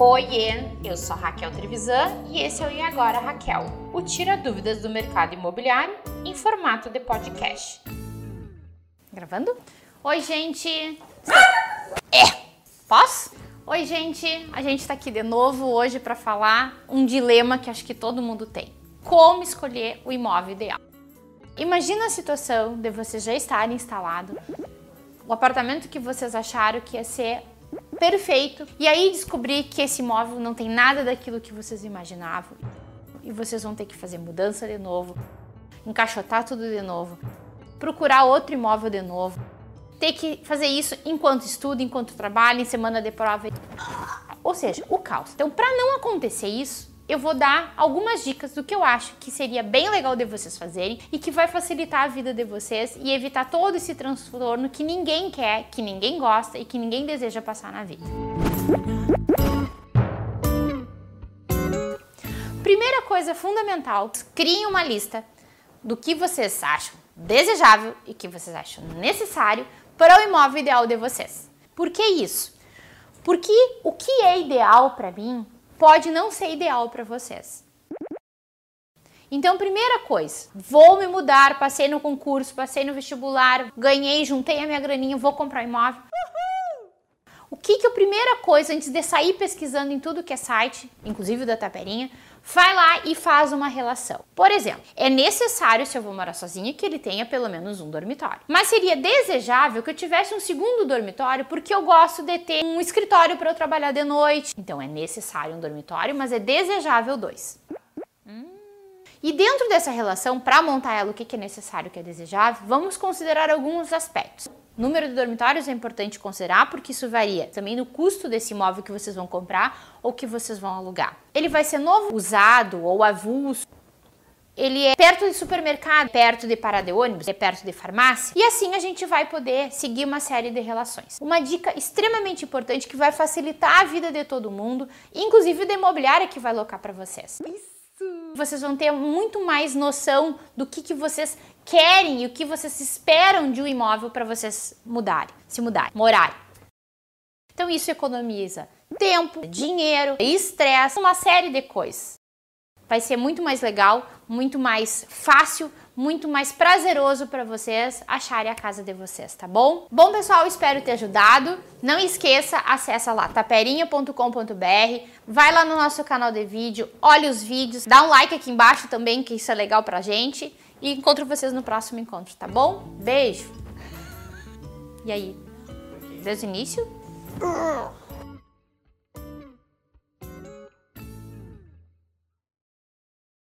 Oiê, eu sou a Raquel Trevisan e esse é o E Agora Raquel, o Tira Dúvidas do Mercado Imobiliário em formato de podcast. Gravando? Oi, gente! É! Posso? Oi, gente! A gente está aqui de novo hoje para falar um dilema que acho que todo mundo tem. Como escolher o imóvel ideal? Imagina a situação de vocês já estarem instalado, o apartamento que vocês acharam que ia ser perfeito. E aí descobrir que esse imóvel não tem nada daquilo que vocês imaginavam. E vocês vão ter que fazer mudança de novo, encaixotar tudo de novo, procurar outro imóvel de novo, ter que fazer isso enquanto estuda, enquanto trabalha, em semana de prova, ou seja, o caos. Então, para não acontecer isso, eu vou dar algumas dicas do que eu acho que seria bem legal de vocês fazerem e que vai facilitar a vida de vocês e evitar todo esse transtorno que ninguém quer, que ninguém gosta e que ninguém deseja passar na vida. Primeira coisa fundamental, criem uma lista do que vocês acham desejável e que vocês acham necessário para o imóvel ideal de vocês. Por que isso? Porque o que é ideal para mim pode não ser ideal para vocês. Então, primeira coisa, vou me mudar, passei no concurso, passei no vestibular, ganhei, juntei a minha graninha, vou comprar imóvel. O que que a primeira coisa antes de sair pesquisando em tudo que é site, inclusive o da Taperinha, vai lá e faz uma relação. Por exemplo, é necessário, se eu vou morar sozinha, que ele tenha pelo menos um dormitório. Mas seria desejável que eu tivesse um segundo dormitório, porque eu gosto de ter um escritório para eu trabalhar de noite. Então é necessário um dormitório, mas é desejável dois. E dentro dessa relação, para montar ela, o que é necessário, o que é desejável, vamos considerar alguns aspectos. Número de dormitórios é importante considerar porque isso varia também no custo desse imóvel que vocês vão comprar ou que vocês vão alugar. Ele vai ser novo, usado ou avulso. Ele é perto de supermercado, perto de parada de ônibus, é perto de farmácia. E assim a gente vai poder seguir uma série de relações. Uma dica extremamente importante que vai facilitar a vida de todo mundo, inclusive da imobiliária que vai locar para vocês. Isso vocês vão ter muito mais noção do que, que vocês querem e o que vocês esperam de um imóvel para vocês mudarem, se mudarem, morarem. Então isso economiza tempo, dinheiro, estresse, uma série de coisas. Vai ser muito mais legal, muito mais fácil, muito mais prazeroso para vocês acharem a casa de vocês, tá bom? Bom, pessoal, espero ter ajudado. Não esqueça, acessa lá taperinha.com.br, vai lá no nosso canal de vídeo, olha os vídeos, dá um like aqui embaixo também, que isso é legal pra gente. E encontro vocês no próximo encontro, tá bom? Beijo! E aí? Desde o início?